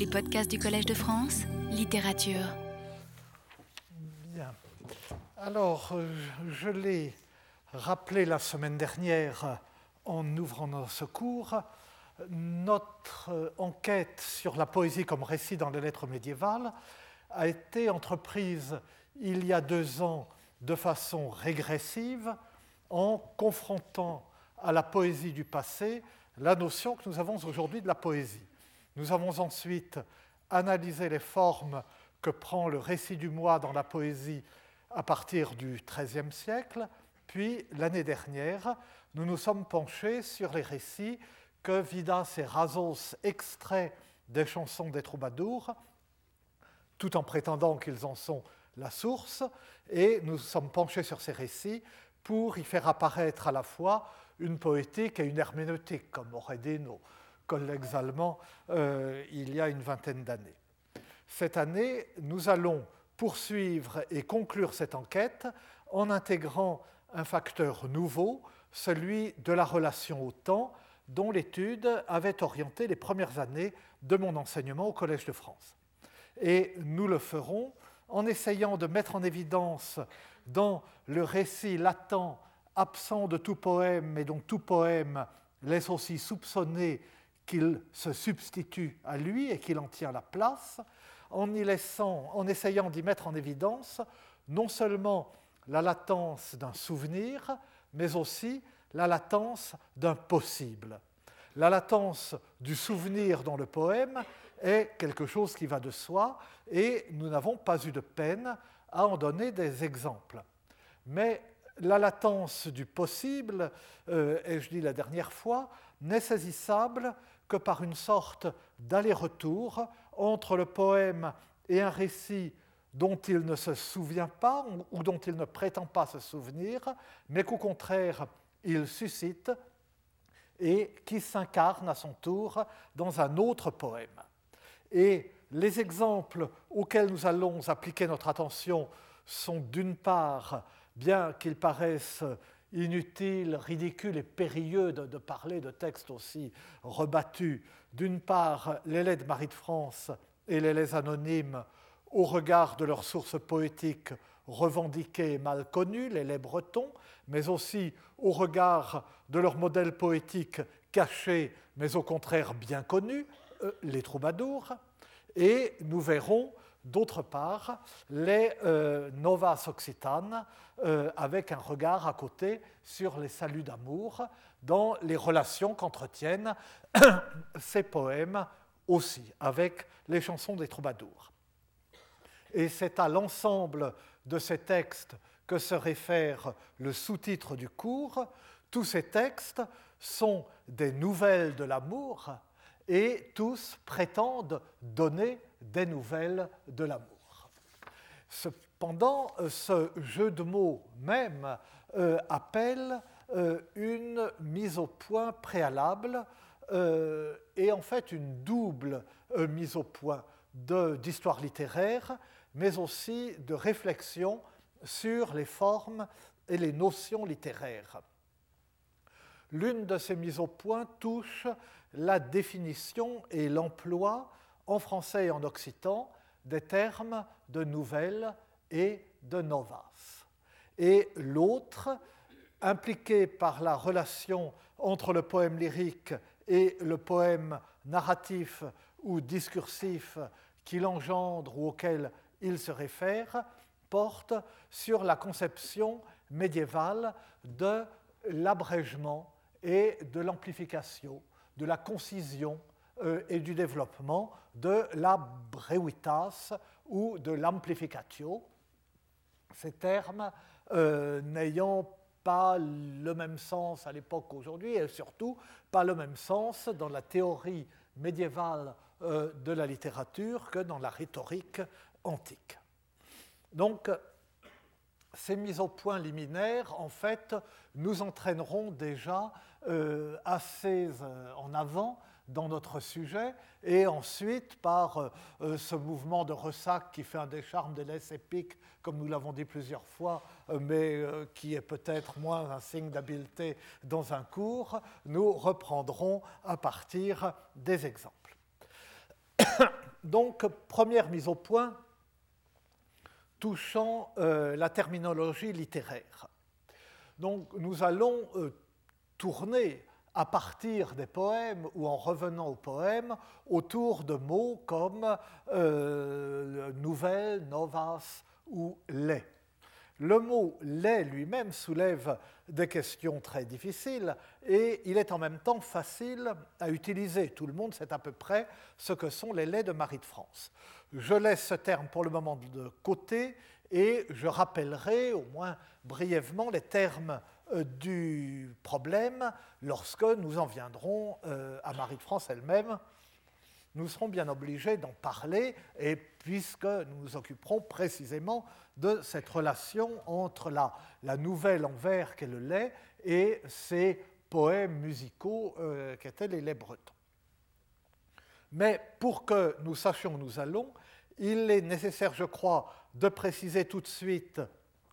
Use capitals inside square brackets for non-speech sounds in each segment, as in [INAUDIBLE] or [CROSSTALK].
Les podcasts du Collège de France, littérature. Bien. Alors, euh, je l'ai rappelé la semaine dernière en ouvrant ce cours, notre euh, enquête sur la poésie comme récit dans les lettres médiévales a été entreprise il y a deux ans de façon régressive en confrontant à la poésie du passé la notion que nous avons aujourd'hui de la poésie. Nous avons ensuite analysé les formes que prend le récit du moi dans la poésie à partir du XIIIe siècle, puis l'année dernière, nous nous sommes penchés sur les récits que Vidas et Razos extraient des chansons des troubadours, tout en prétendant qu'ils en sont la source, et nous sommes penchés sur ces récits pour y faire apparaître à la fois une poétique et une herméneutique, comme auraient dit nos collègues allemands euh, il y a une vingtaine d'années. Cette année, nous allons poursuivre et conclure cette enquête en intégrant un facteur nouveau, celui de la relation au temps, dont l'étude avait orienté les premières années de mon enseignement au Collège de France. Et nous le ferons en essayant de mettre en évidence dans le récit latent, absent de tout poème, et dont tout poème laisse aussi soupçonner qu'il se substitue à lui et qu'il en tient la place, en, y laissant, en essayant d'y mettre en évidence non seulement la latence d'un souvenir, mais aussi la latence d'un possible. La latence du souvenir dans le poème est quelque chose qui va de soi et nous n'avons pas eu de peine à en donner des exemples. Mais la latence du possible euh, et je dis la dernière fois, n'est saisissable que par une sorte d'aller-retour entre le poème et un récit dont il ne se souvient pas ou dont il ne prétend pas se souvenir, mais qu'au contraire il suscite et qui s'incarne à son tour dans un autre poème. Et les exemples auxquels nous allons appliquer notre attention sont d'une part, bien qu'ils paraissent inutiles, ridicules et périlleux de, parler de textes aussi rebattus, d'une part les de Marie de France et les anonymes au regard de leurs sources poétiques revendiquées et mal connues, les bretons, mais aussi au regard de leur modèle poétique caché, mais au contraire bien connu, euh, les troubadours. Et nous verrons d'autre part les euh, novas occitanes euh, avec un regard à côté sur les saluts d'amour dans les relations qu'entretiennent [COUGHS] ces poèmes aussi avec les chansons des troubadours. Et c'est à l'ensemble de ces textes que se réfère le sous-titre du cours. Tous ces textes sont des nouvelles de l'amour et tous prétendent donner des nouvelles de l'amour. Cependant, ce jeu de mots même euh, appelle euh, une mise au point préalable euh, et en fait une double mise au point d'histoire littéraire, mais aussi de réflexion sur les formes et les notions littéraires. L'une de ces mises au point touche la définition et l'emploi en français et en occitan des termes de nouvelles et de novas. Et l'autre, impliqué par la relation entre le poème lyrique et le poème narratif ou discursif qu'il engendre ou auquel il se réfère, porte sur la conception médiévale de l'abrègement et de l'amplification, de la concision et du développement de la brevitas ou de l'amplificatio, ces termes euh, n'ayant pas le même sens à l'époque qu'aujourd'hui et surtout pas le même sens dans la théorie médiévale euh, de la littérature que dans la rhétorique antique. Donc, ces mises au point liminaires, en fait, nous entraîneront déjà euh, assez euh, en avant dans notre sujet, et ensuite par euh, ce mouvement de ressac qui fait un des charmes des laisses épiques, comme nous l'avons dit plusieurs fois, mais qui est peut-être moins un signe d'habileté dans un cours, nous reprendrons à partir des exemples. [COUGHS] donc, première mise au point touchant euh, la terminologie littéraire. Donc, nous allons euh, tourner à partir des poèmes ou en revenant aux poèmes autour de mots comme euh, nouvelle, novas ou lait. Le mot lait lui-même soulève des questions très difficiles et il est en même temps facile à utiliser. Tout le monde sait à peu près ce que sont les laits de Marie de France. Je laisse ce terme pour le moment de côté et je rappellerai au moins brièvement les termes du problème lorsque nous en viendrons euh, à Marie de France elle-même nous serons bien obligés d'en parler, et puisque nous nous occuperons précisément de cette relation entre la, la nouvelle en vers qu'est le lait et ces poèmes musicaux euh, qu'étaient les laits bretons. Mais pour que nous sachions où nous allons, il est nécessaire, je crois, de préciser tout de suite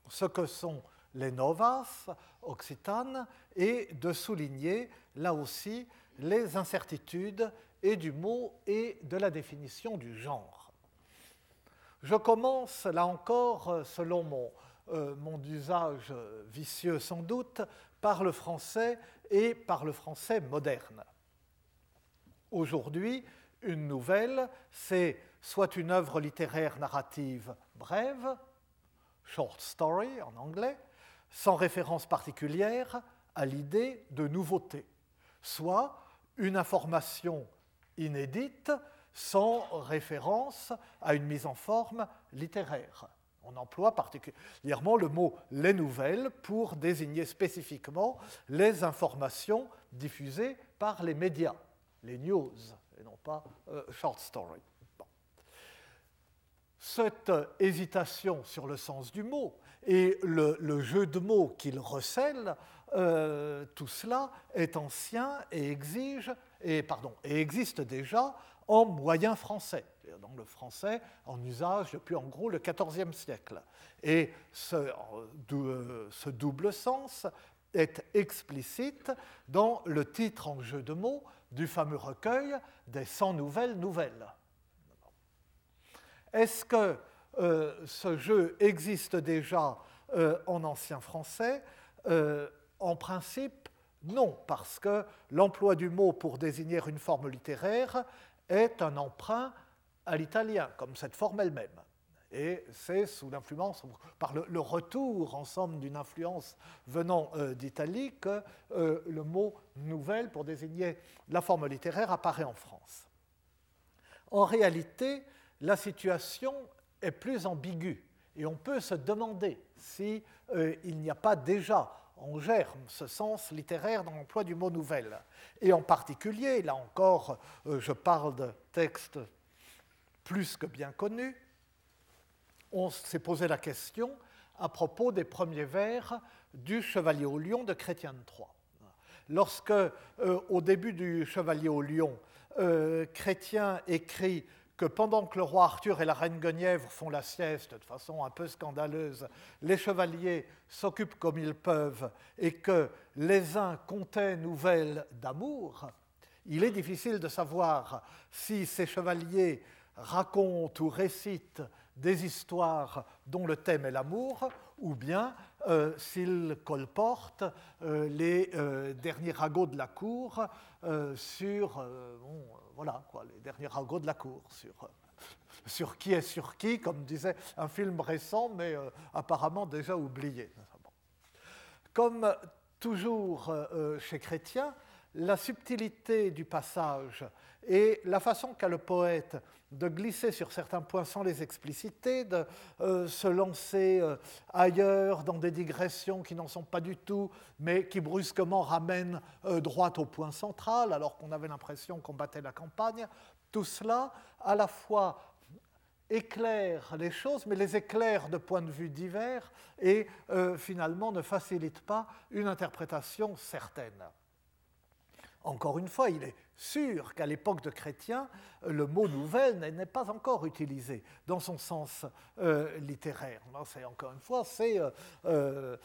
ce que sont les novas occitanes et de souligner là aussi les incertitudes et du mot et de la définition du genre. Je commence là encore, selon mon, euh, mon usage vicieux sans doute, par le français et par le français moderne. Aujourd'hui, une nouvelle, c'est soit une œuvre littéraire narrative brève, short story en anglais, sans référence particulière à l'idée de nouveauté, soit une information inédite sans référence à une mise en forme littéraire. On emploie particulièrement le mot les nouvelles pour désigner spécifiquement les informations diffusées par les médias, les news, et non pas euh, short story. Cette hésitation sur le sens du mot et le, jeu de mots qu'il recèle, euh, tout cela est ancien et existe déjà en moyen français, dans le français en usage depuis en gros le XIVe siècle. Et ce, euh, ce, double sens est explicite dans le titre en jeu de mots du fameux recueil des 100 nouvelles nouvelles. Est-ce que euh, ce jeu existe déjà euh, en ancien français En principe, non, parce que l'emploi du mot pour désigner une forme littéraire est un emprunt à l'italien, comme cette forme elle-même. Et c'est sous l'influence, par le, retour ensemble d'une influence venant euh, d'Italie, que euh, le mot nouvelle pour désigner la forme littéraire apparaît en France. En réalité, la situation est plus ambiguë et on peut se demander s'il euh, n'y a pas déjà en germe ce sens littéraire dans l'emploi du mot nouvelle. Et en particulier, là encore, euh, je parle de textes plus que bien connus, on s'est posé la question à propos des premiers vers du Chevalier au lion de Chrétien Troyes. Lorsque, euh, au début du Chevalier au lion, Chrétien écrit que pendant que le roi Arthur et la reine Guenièvre font la sieste de façon un peu scandaleuse, les chevaliers s'occupent comme ils peuvent et que les uns comptaient nouvelles d'amour, il est difficile de savoir si ces chevaliers racontent ou récitent des histoires dont le thème est l'amour, ou bien euh, s'ils colportent euh, les euh, derniers ragots de la cour sur voilà, quoi, les derniers ragots de la cour sur, euh, [LAUGHS] sur qui est sur qui, comme disait un film récent, mais euh, apparemment déjà oublié. Comme toujours euh, chez Chrétien, la subtilité du passage et la façon qu'a le poète de glisser sur certains points sans les expliciter, de se lancer ailleurs dans des digressions qui n'en sont pas du tout, mais qui brusquement ramènent droit au point central, alors qu'on avait l'impression qu'on battait la campagne, tout cela à la fois éclaire les choses, mais les éclaire de points de vue divers et finalement ne facilite pas une interprétation certaine. Encore une fois, il est sûr qu'à l'époque de Chrétien, le mot nouvelle n'est pas encore utilisé dans son sens euh, littéraire. C'est encore une fois, c'est euh, euh,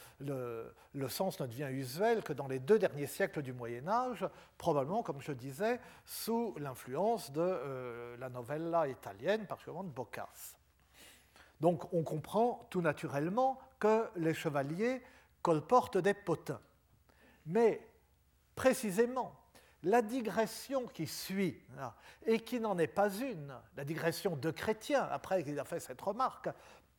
le, sens ne devient usuel que dans les deux derniers siècles du Moyen Âge, probablement, comme je disais, sous l'influence de la novella italienne, particulièrement de Boccace. Donc on comprend tout naturellement que les chevaliers colportent des potins. Mais précisément, la digression qui suit, et qui n'en est pas une, la digression de Chrétien, après qu'il a fait cette remarque,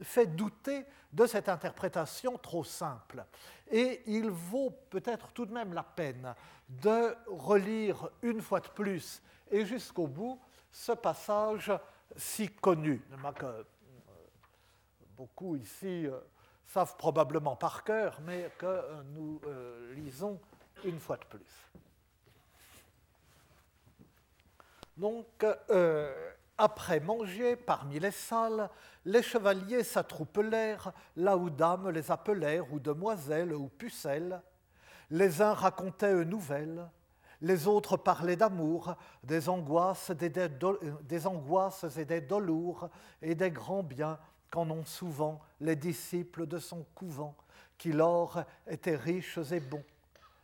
fait douter de cette interprétation trop simple. Et il vaut peut-être tout de même la peine de relire une fois de plus et jusqu'au bout ce passage si connu, que euh, beaucoup ici euh, savent probablement par cœur, mais que euh, nous lisons une fois de plus. Donc, euh, après manger, parmi les salles, les chevaliers s'attroupelèrent là où dames les appelèrent, ou demoiselles, ou pucelles. Les uns racontaient une nouvelle, les autres parlaient d'amour, des angoisses, des, angoisses et des dolours, et des grands biens qu'en ont souvent les disciples de son couvent, qui lors étaient riches et bons.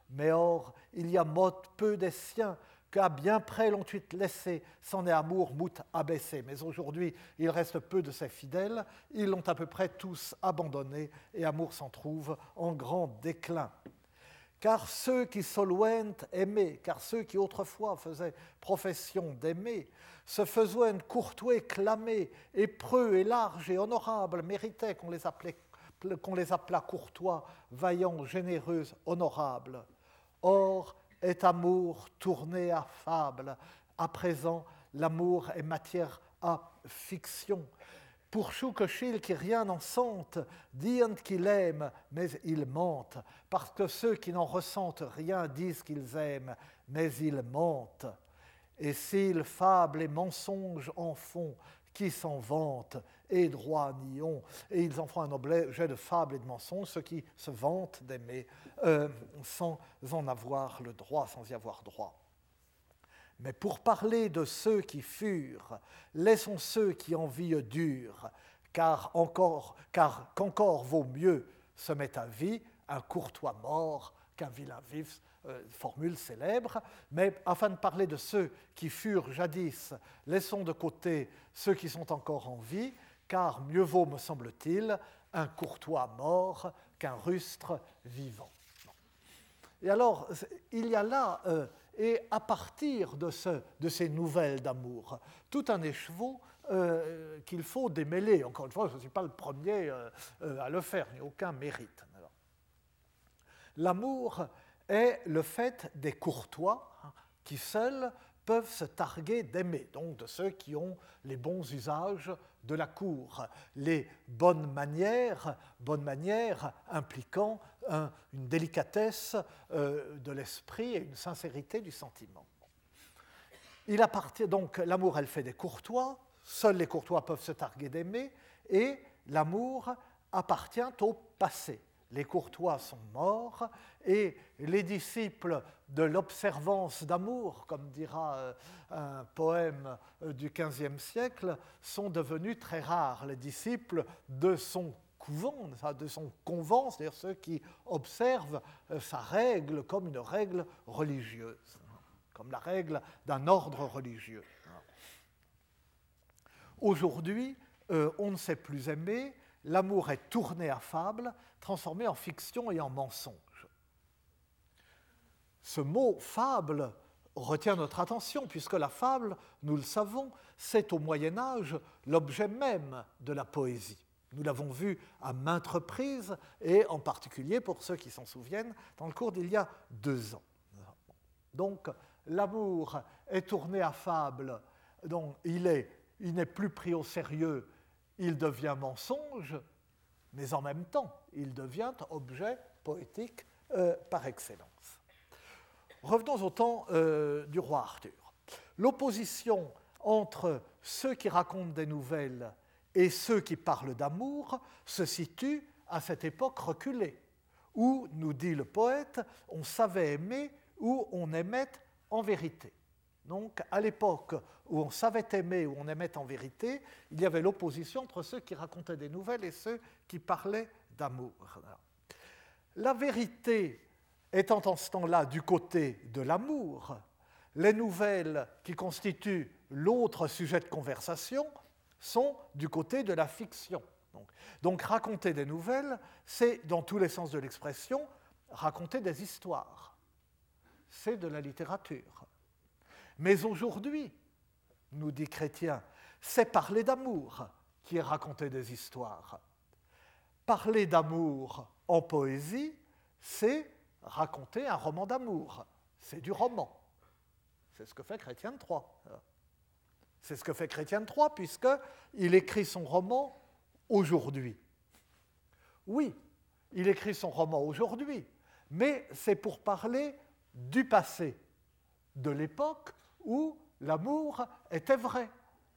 Mais or, il y a mot peu des siens qu'à bien près l'ont laissé, son amour mout abaissé. Mais aujourd'hui, il reste peu de ses fidèles, ils l'ont à peu près tous abandonné, et amour s'en trouve en grand déclin. Car ceux qui soluent aimaient, car ceux qui autrefois faisaient profession d'aimer, se faisaient courtois clamés, épreux et larges et honorables, méritaient qu'on les, qu'on les appelât courtois, vaillants, généreux, honorables. Or, est amour tourné à fable. À présent, l'amour est matière à fiction. Pour Choukochil qui rien n'en sente, disent qu'il aime, mais ils mentent, parce que ceux qui n'en ressentent rien disent qu'ils aiment, mais ils mentent. Et s'ils fable et mensonges en font, qui s'en vantent, et droit n'y ont, et ils en font un objet de fable et de mensonge, ceux qui se vantent d'aimer euh, sans en avoir le droit, sans y avoir droit. Mais pour parler de ceux qui furent, laissons ceux qui en vie car encore, car qu'encore vaut mieux se mettre à vie un courtois mort qu'un vilain vif, euh, formule célèbre, mais afin de parler de ceux qui furent jadis, laissons de côté ceux qui sont encore en vie, car mieux vaut, me semble-t-il, un courtois mort qu'un rustre vivant. Et alors, il y a là, euh, et à partir de, ce, de ces nouvelles d'amour, tout un écheveau euh, qu'il faut démêler. Encore une fois, je ne suis pas le premier à le faire, il n'y a aucun mérite. L'amour est le fait des courtois qui seuls peuvent se targuer d'aimer, donc de ceux qui ont les bons usages de la cour, les bonnes manières, bonnes manières impliquant une délicatesse euh, de l'esprit et une sincérité du sentiment. Il appartient donc, l'amour, elle fait des courtois, seuls les courtois peuvent se targuer d'aimer, et l'amour appartient au passé les courtois sont morts et les disciples de l'observance d'amour, comme dira euh, un poème euh, du XVe siècle, sont devenus très rares. Les disciples de son couvent, de son convent, c'est-à-dire ceux qui observent euh, sa règle comme une règle religieuse, comme la règle d'un ordre religieux. Aujourd'hui, on ne sait plus aimer, l'amour est tourné à fable, transformé en fiction et en mensonge. Ce mot fable retient notre attention, puisque la fable, nous le savons, c'est au Moyen Âge l'objet même de la poésie. Nous l'avons vu à maintes reprises, et en particulier, pour ceux qui s'en souviennent, dans le cours d'il y a deux ans. Donc, l'amour est tourné à fable, donc il n'est plus pris au sérieux il devient mensonge, mais en même temps, il devient objet poétique euh, par excellence. Revenons au temps euh, du roi Arthur. L'opposition entre ceux qui racontent des nouvelles et ceux qui parlent d'amour se situe à cette époque reculée, où, nous dit le poète, on savait aimer, où on aimait en vérité. Donc, à l'époque où on savait aimer, où on aimait en vérité, il y avait l'opposition entre ceux qui racontaient des nouvelles et ceux qui parlaient d'amour. La vérité étant en ce temps-là du côté de l'amour, les nouvelles qui constituent l'autre sujet de conversation sont du côté de la fiction. Donc, raconter des nouvelles, c'est, dans tous les sens de l'expression, raconter des histoires. C'est de la littérature. Mais aujourd'hui, nous dit Chrétien, c'est parler d'amour qui est raconter des histoires. Parler d'amour en poésie, c'est raconter un roman d'amour. C'est du roman. C'est ce que fait Chrétien de Troyes. C'est ce que fait Chrétien de Troyes, puisqu'il écrit son roman aujourd'hui. Oui, il écrit son roman aujourd'hui, mais c'est pour parler du passé, de l'époque où l'amour était vrai.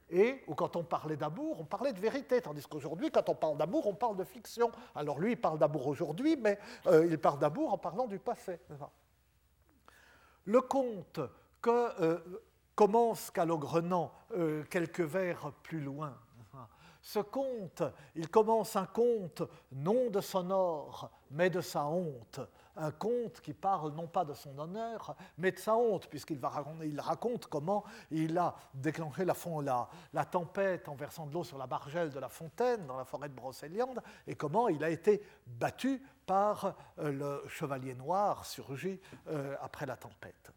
Et où quand on parlait d'amour, on parlait de vérité, tandis qu'aujourd'hui, quand on parle d'amour, on parle de fiction. Alors lui, il parle d'amour aujourd'hui, mais euh, il parle d'amour en parlant du passé. Le conte que euh, commence Calogrenant euh, quelques vers plus loin, ce conte, il commence un conte non de son or, mais de sa honte. Un conte qui parle non pas de son honneur, mais de sa honte, puisqu'il il raconte comment il a déclenché la, tempête en versant de l'eau sur la bargelle de la fontaine dans la forêt de Brocéliande, et comment il a été battu par euh, le chevalier noir surgi euh, après la tempête.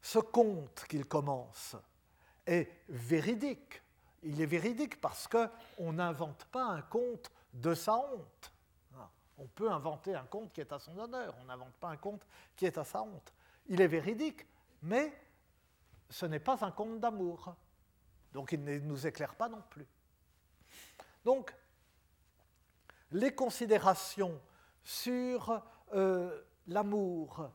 Ce conte qu'il commence est véridique il est véridique parce qu'on n'invente pas un conte de sa honte. On peut inventer un conte qui est à son honneur, on n'invente pas un conte qui est à sa honte. Il est véridique, mais ce n'est pas un conte d'amour. Donc il ne nous éclaire pas non plus. Donc, les considérations sur euh, l'amour,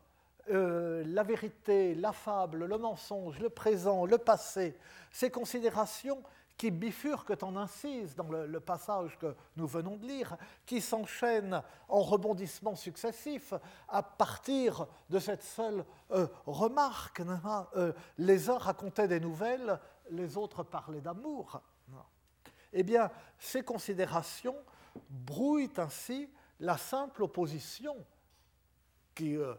euh, la vérité, la fable, le mensonge, le présent, le passé, ces considérations qui bifurquent en incise dans le, passage que nous venons de lire, qui s'enchaînent en rebondissements successifs à partir de cette seule euh, remarque. Euh, les uns racontaient des nouvelles, les autres parlaient d'amour. Eh bien, ces considérations brouillent ainsi la simple opposition qui euh,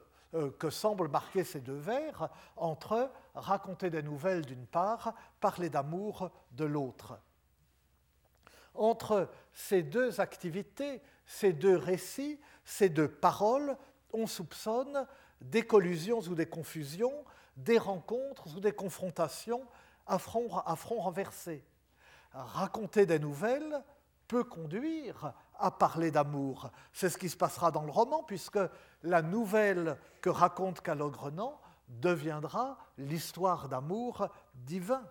que semblent marquer ces deux vers entre raconter des nouvelles d'une part, parler d'amour de l'autre. Entre ces deux activités, ces deux récits, ces deux paroles, on soupçonne des collusions ou des confusions, des rencontres ou des confrontations à front, à front renversé. Raconter des nouvelles peut conduire à parler d'amour. C'est ce qui se passera dans le roman, puisque la nouvelle que raconte Calogrenant deviendra l'histoire d'amour divin.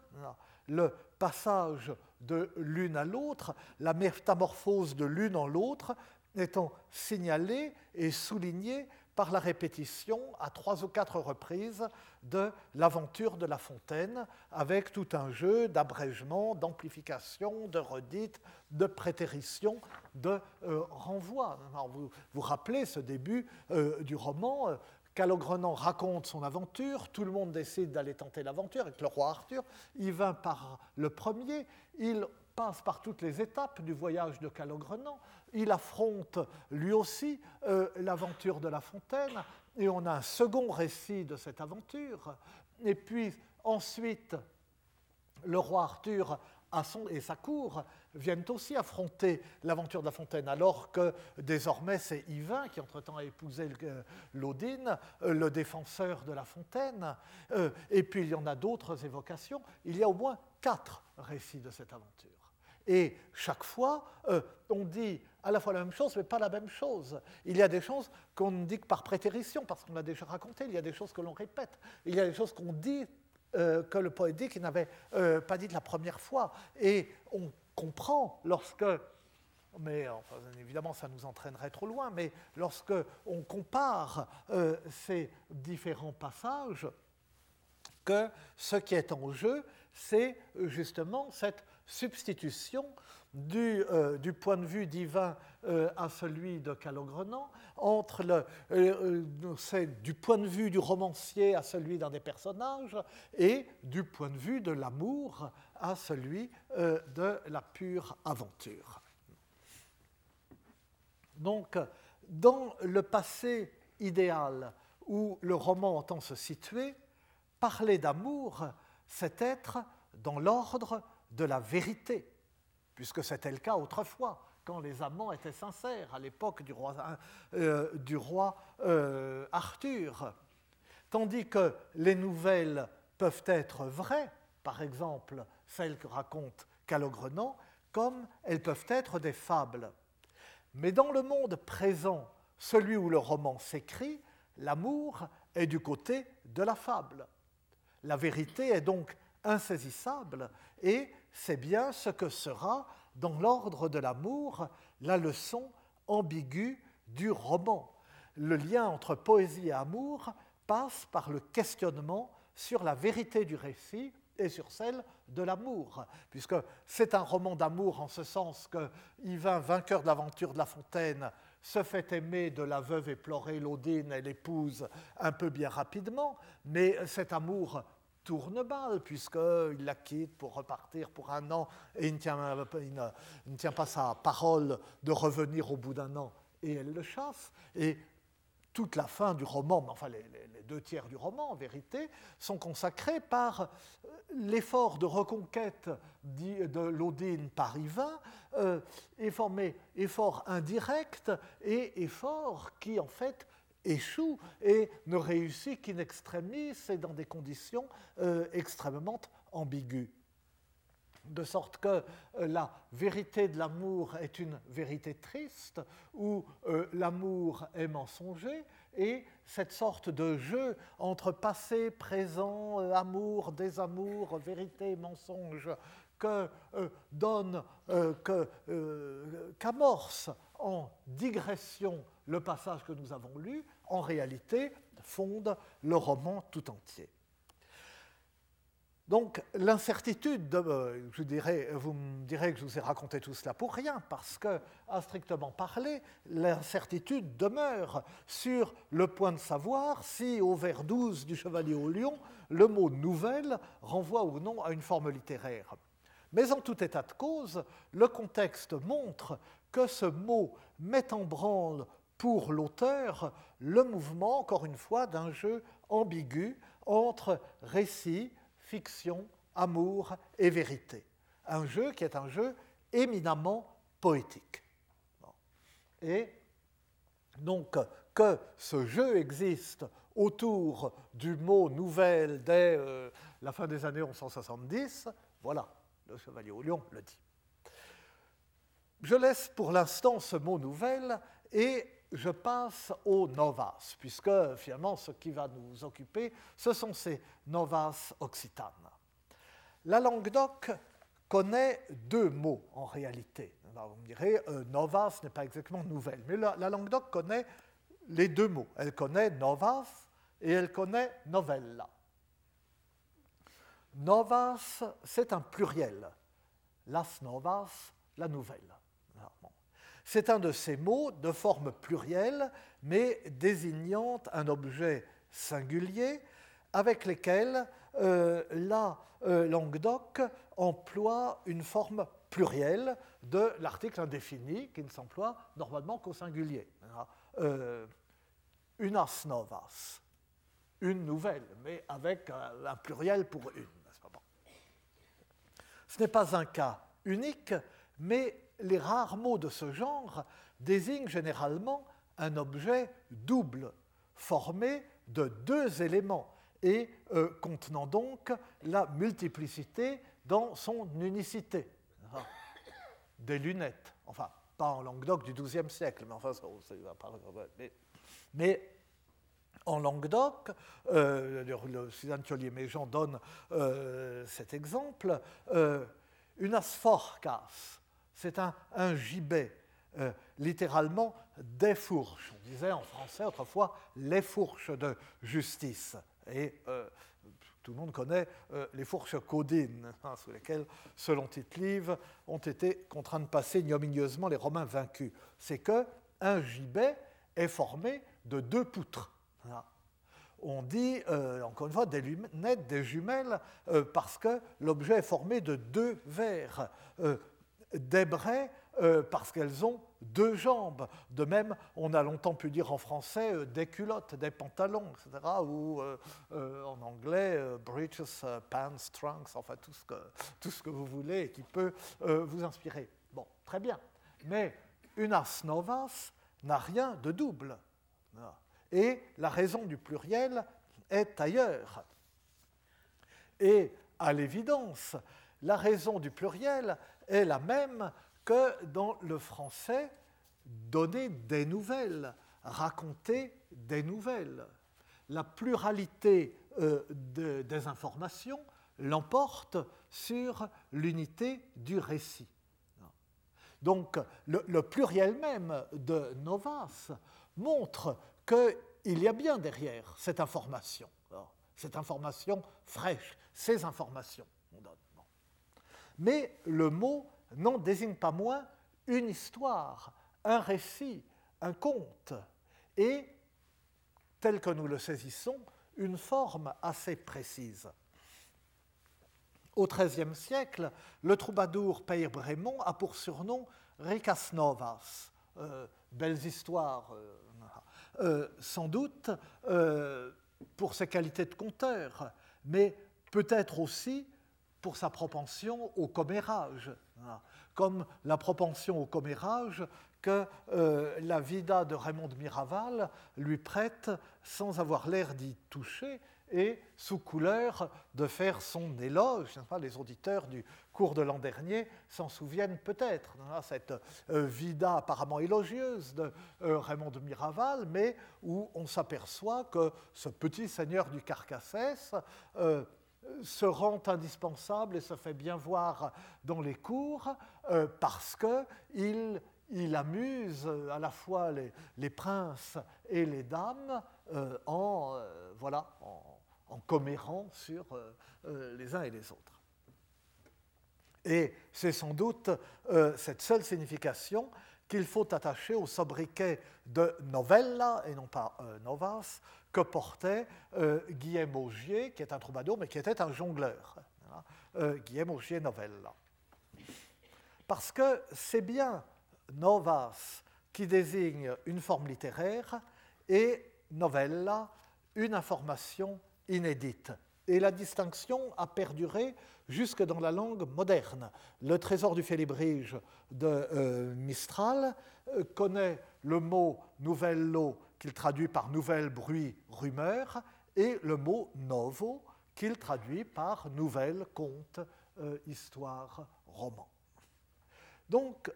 Le passage de l'une à l'autre, la métamorphose de l'une en l'autre, étant signalée et soulignée par la répétition à trois ou quatre reprises de l'aventure de La Fontaine, avec tout un jeu d'abrègement, d'amplification, de redite, de prétérition, de euh, renvoi. vous vous rappelez ce début euh, du roman euh, Calogrenant raconte son aventure, tout le monde décide d'aller tenter l'aventure avec le roi Arthur. Il vint par le premier, il passe par toutes les étapes du voyage de Calogrenant, il affronte lui aussi euh, l'aventure de La Fontaine, et on a un second récit de cette aventure. Et puis ensuite, le roi Arthur et sa cour viennent aussi affronter l'aventure de La Fontaine, alors que désormais c'est Yvain qui entre-temps a épousé l'Odine, euh, le défenseur de La Fontaine, euh, et puis il y en a d'autres évocations. Il y a au moins quatre récits de cette aventure. Et chaque fois, euh, on dit à la fois la même chose, mais pas la même chose. Il y a des choses qu'on dit que par prétérition, parce qu'on l'a déjà raconté, il y a des choses que l'on répète, il y a des choses qu'on dit euh, que le poète dit qu'il n'avait euh, pas dit de la première fois. Et on comprend lorsque, mais évidemment ça nous entraînerait trop loin, mais lorsque on compare ces différents passages, que ce qui est en jeu, c'est justement cette substitution du, euh, du, point de vue divin euh, à celui de Calogrenant, entre le, euh, c'est du point de vue du romancier à celui d'un des personnages, et du point de vue de l'amour à celui de la pure aventure. Donc, dans le passé idéal où le roman entend se situer, parler d'amour, c'est être dans l'ordre de la vérité puisque c'était le cas autrefois, quand les amants étaient sincères, à l'époque du roi, euh, du roi euh, Arthur. Tandis que les nouvelles peuvent être vraies, par exemple celles que raconte Calogrenant, comme elles peuvent être des fables. Mais dans le monde présent, celui où le roman s'écrit, l'amour est du côté de la fable. La vérité est donc insaisissable et c'est bien ce que sera, dans l'ordre de l'amour, la leçon ambiguë du roman. Le lien entre poésie et amour passe par le questionnement sur la vérité du récit et sur celle de l'amour, puisque c'est un roman d'amour en ce sens que Yvain, vainqueur de l'aventure de La Fontaine, se fait aimer de la veuve éplorée Laudine et l'épouse un peu bien rapidement, mais cet amour tourne balle, puisqu'il la quitte pour repartir pour un an et il ne, tient, ne, tient, pas sa parole de revenir au bout d'un an et elle le chasse. Et toute la fin du roman, enfin les, deux tiers du roman en vérité, sont consacrés par euh, l'effort de reconquête de l'Odine par Yvain, euh, effort indirect et effort qui en fait échoue et ne réussit qu'in extremis et dans des conditions euh, extrêmement ambiguës. De sorte que euh, la vérité de l'amour est une vérité triste, où euh, l'amour est mensonger, et cette sorte de jeu entre passé, présent, amour, désamour, vérité, mensonge, que donne, qu'amorce en digression le passage que nous avons lu, en réalité, fonde le roman tout entier. Donc l'incertitude, euh, je vous me direz que je vous ai raconté tout cela pour rien, parce que, à strictement parler, l'incertitude demeure sur le point de savoir si, au vers 12 du Chevalier au Lion, le mot nouvelle renvoie ou non à une forme littéraire. Mais en tout état de cause, le contexte montre que ce mot met en branle pour l'auteur le mouvement, encore une fois, d'un jeu ambigu entre récit, fiction, amour et vérité. Un jeu qui est un jeu éminemment poétique. Et donc que ce jeu existe autour du mot nouvelle dès euh, la fin des années 1170, voilà, le Chevalier au Lion le dit. Je laisse pour l'instant ce mot nouvelle et je passe aux novas, puisque finalement ce qui va nous occuper, ce sont ces novas occitanes. La langue d'oc connaît deux mots en réalité. vous me direz, euh, novas n'est pas exactement nouvelle, mais la, langue d'oc connaît les deux mots. Elle connaît novas et elle connaît novella. Novas, c'est un pluriel. Las novas, la nouvelle. C'est un de ces mots de forme plurielle, mais désignant un objet singulier, avec lesquels euh, la euh, langue d'oc emploie une forme plurielle de l'article indéfini qui ne s'emploie normalement qu'au singulier. Euh, unas novas, une nouvelle, mais avec un, pluriel pour une. Ce n'est pas un cas unique, mais les rares mots de ce genre désignent généralement un objet double, formé de deux éléments et euh, contenant donc la multiplicité dans son unicité. Des lunettes, enfin, pas en Languedoc du XIIe siècle, mais enfin, mais, mais en Languedoc, euh, le, Suzanne Thiollier-Méjean donne euh, cet exemple, une asforcas, c'est un, gibet, euh, littéralement des fourches. On disait en français autrefois les fourches de justice. Et euh, tout le monde connaît euh, les fourches codines, hein, sous lesquelles, selon Tite-Live, ont été contraints de passer ignominieusement les Romains vaincus. C'est qu'un gibet est formé de deux poutres. On dit, encore une fois, des lunettes, des jumelles, parce que l'objet est formé de deux verres. Des braies, parce qu'elles ont deux jambes. De même, on a longtemps pu dire en français euh, des culottes, des pantalons, etc., ou euh, euh, en anglais breeches, pants, trunks, enfin tout ce, que, tout ce que vous voulez et qui peut vous inspirer. Bon, très bien. Mais une as novas n'a rien de double. Et la raison du pluriel est ailleurs. Et à l'évidence, la raison du pluriel est la même que dans le français, donner des nouvelles, raconter des nouvelles. La pluralité euh, des informations l'emporte sur l'unité du récit. Donc le, pluriel même de Novas montre qu'il y a bien derrière cette information, cette information fraîche, ces informations. Mais le mot n'en désigne pas moins une histoire, un récit, un conte, et, tel que nous le saisissons, une forme assez précise. Au XIIIe siècle, le troubadour Peyre Brémond a pour surnom Ricas Novas, euh, belles histoires, euh, euh, sans doute pour ses qualités de conteur, mais peut-être aussi pour sa propension au commérage, hein, comme la propension au commérage que euh, la vida de Raymond de Miraval lui prête sans avoir l'air d'y toucher et sous couleur de faire son éloge. Les auditeurs du cours de l'an dernier s'en souviennent peut-être, hein, cette euh, vida apparemment élogieuse de euh, Raymond de Miraval, mais où on s'aperçoit que ce petit seigneur du Carcassès se rend indispensable et se fait bien voir dans les cours euh, parce qu'il il amuse à la fois les, princes et les dames euh, en, euh, voilà, en, commérant sur les uns et les autres. Et c'est sans doute cette seule signification qu'il faut attacher au sobriquet de novella et non pas novas que portait euh, Guillaume Augier, qui est un troubadour, mais qui était un jongleur. Hein, euh, Guillaume Augier novella. Parce que c'est bien novas qui désigne une forme littéraire et novella une information inédite. Et la distinction a perduré jusque dans la langue moderne. Le trésor du Félibrige de euh, Mistral connaît le mot novello qu'il traduit par nouvelle, bruit, rumeur, et le mot novo qu'il traduit par nouvelle, conte, euh, histoire, roman. Donc,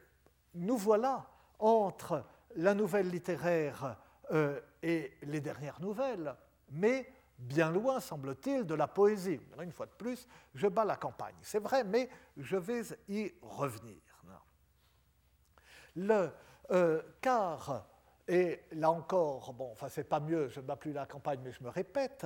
nous voilà entre la nouvelle littéraire et les dernières nouvelles, mais bien loin, semble-t-il, de la poésie. Une fois de plus, je bats la campagne. C'est vrai, mais je vais y revenir. Le euh, car, et là encore, bon, enfin c'est pas mieux, je ne bats plus la campagne, mais je me répète,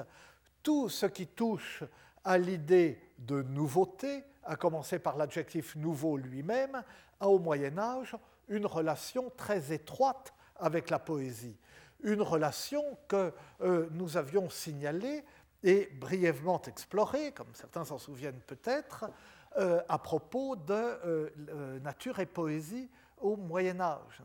tout ce qui touche à l'idée de nouveauté, à commencer par l'adjectif nouveau lui-même, a au Moyen Âge une relation très étroite avec la poésie. Une relation que euh, nous avions signalée et brièvement explorée, comme certains s'en souviennent peut-être, euh, à propos de euh, nature et poésie au Moyen Âge.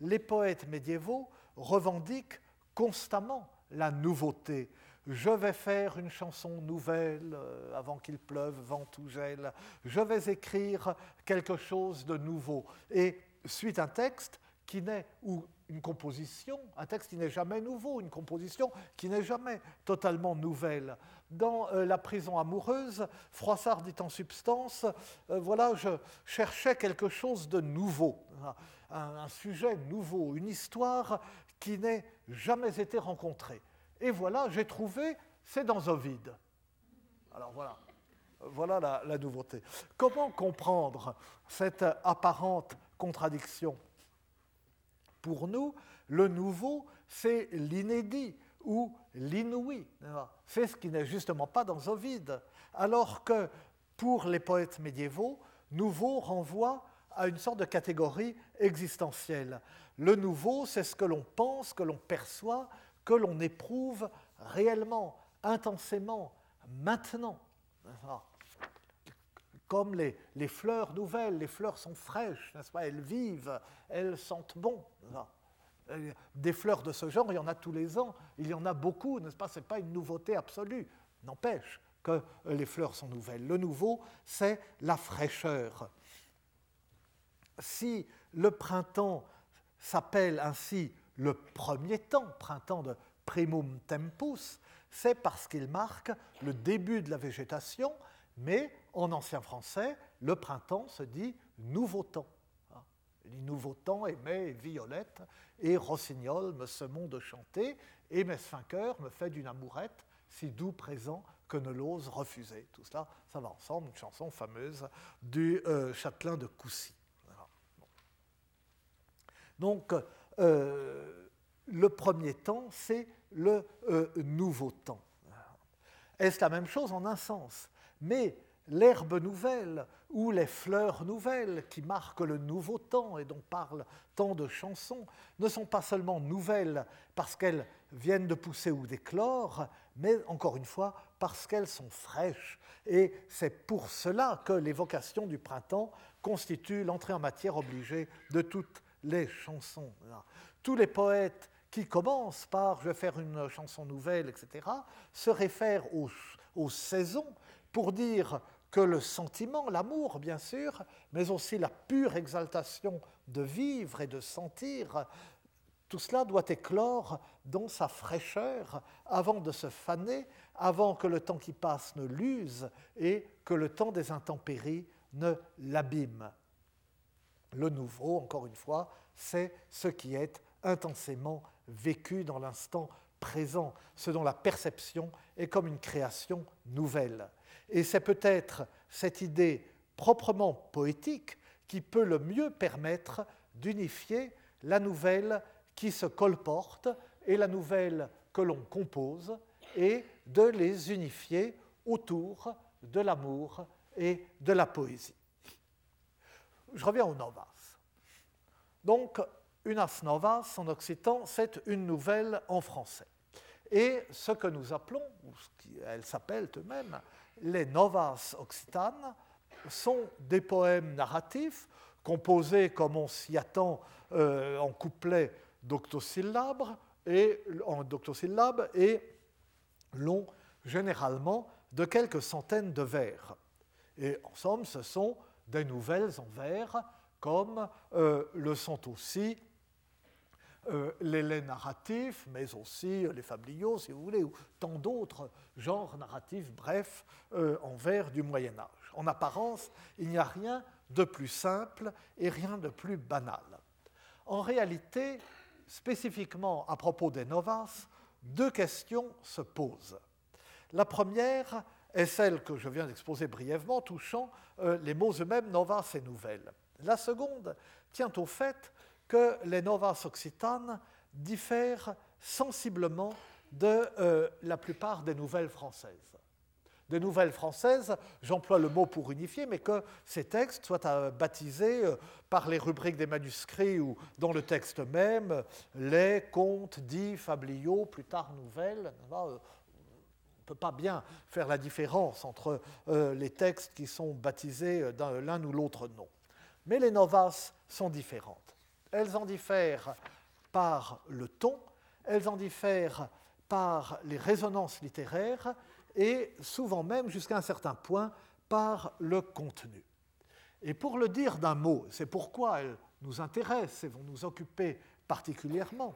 Les poètes médiévaux revendiquent constamment la nouveauté. Je vais faire une chanson nouvelle avant qu'il pleuve, vent ou gèle. Je vais écrire quelque chose de nouveau. Et suite un texte qui n'est, ou une composition, un texte qui n'est jamais nouveau, une composition qui n'est jamais totalement nouvelle. Dans euh, La prison amoureuse, Froissart dit en substance, euh, voilà, je cherchais quelque chose de nouveau, un, sujet nouveau, une histoire qui n'ait jamais été rencontrée. Et voilà, j'ai trouvé, c'est dans Ovide. Alors voilà, voilà la, la nouveauté. Comment comprendre cette apparente contradiction? Pour nous, le nouveau, c'est l'inédit ou l'inouï. C'est ce qui n'est justement pas dans Ovide. Alors que pour les poètes médiévaux, nouveau renvoie à une sorte de catégorie existentielle. Le nouveau, c'est ce que l'on pense, que l'on perçoit, que l'on éprouve réellement, intensément, maintenant. Comme les, les, fleurs nouvelles, les fleurs sont fraîches, n'est-ce pas? Elles vivent, elles sentent bon. Des fleurs de ce genre, il y en a tous les ans, il y en a beaucoup, n'est-ce pas? Ce n'est pas une nouveauté absolue, n'empêche que les fleurs sont nouvelles. Le nouveau, c'est la fraîcheur. Si le printemps s'appelle ainsi le premier temps, printemps de primum tempus, c'est parce qu'il marque le début de la végétation, mais en ancien français, le printemps se dit nouveau temps. Les nouveaux temps, aimé et violette, et rossignol me semons de chanter, et mes cœur me fait d'une amourette, si doux présent que ne l'ose refuser. Tout cela, ça va ensemble, une chanson fameuse du euh, châtelain de Coucy. Donc, euh, le premier temps, c'est le euh, nouveau temps. Est-ce la même chose en un sens? Mais l'herbe nouvelle ou les fleurs nouvelles qui marquent le nouveau temps et dont parlent tant de chansons ne sont pas seulement nouvelles parce qu'elles viennent de pousser ou d'éclore, mais encore une fois parce qu'elles sont fraîches. Et c'est pour cela que l'évocation du printemps constitue l'entrée en matière obligée de toutes les chansons. Tous les poètes qui commencent par je vais faire une chanson nouvelle, etc., se réfèrent aux, aux saisons pour dire que le sentiment, l'amour bien sûr, mais aussi la pure exaltation de vivre et de sentir, tout cela doit éclore dans sa fraîcheur avant de se faner, avant que le temps qui passe ne l'use et que le temps des intempéries ne l'abîme. Le nouveau, encore une fois, c'est ce qui est intensément vécu dans l'instant présent, ce dont la perception est comme une création nouvelle. Et c'est peut-être cette idée proprement poétique qui peut le mieux permettre d'unifier la nouvelle qui se colporte et la nouvelle que l'on compose et de les unifier autour de l'amour et de la poésie. Je reviens aux novas. Donc, unas novas en occitan, c'est une nouvelle en français. Et ce que nous appelons, ou ce qu'elles s'appellent eux-mêmes, les novas occitanes sont des poèmes narratifs composés, comme on s'y attend, euh, en couplets d'octosyllabes et en et longs généralement de quelques centaines de vers. Et en somme, ce sont des nouvelles en vers, comme euh, le sont aussi euh, les laits narratifs, mais aussi euh, les fabliaux, si vous voulez, ou tant d'autres genres narratifs, bref, euh, en vers du Moyen Âge. En apparence, il n'y a rien de plus simple et rien de plus banal. En réalité, spécifiquement à propos des novas, deux questions se posent. La première est celle que je viens d'exposer brièvement, touchant les mots eux-mêmes novas et nouvelles. La seconde tient au fait que les novas occitanes diffèrent sensiblement de euh, la plupart des nouvelles françaises. Des nouvelles françaises, j'emploie le mot pour unifier, mais que ces textes soient euh, baptisés euh, par les rubriques des manuscrits ou dans le texte même, les contes dits fabliaux, plus tard nouvelles. On ne peut pas bien faire la différence entre les textes qui sont baptisés d'un l'un ou l'autre nom. Mais les novas sont différentes. Elles en diffèrent par le ton, elles en diffèrent par les résonances littéraires et souvent même jusqu'à un certain point par le contenu. Et pour le dire d'un mot, c'est pourquoi elles nous intéressent et vont nous occuper particulièrement,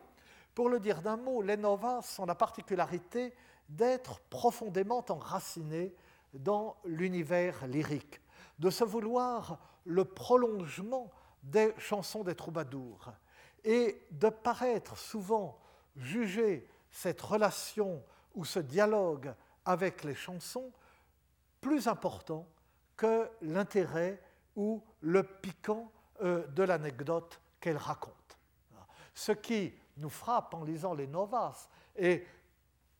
pour le dire d'un mot, les novas ont la particularité d'être profondément enracinés dans l'univers lyrique, de se vouloir le prolongement des chansons des troubadours et de paraître souvent juger cette relation ou ce dialogue avec les chansons plus important que l'intérêt ou le piquant euh, de l'anecdote qu'elle raconte. Ce qui nous frappe en lisant les novas et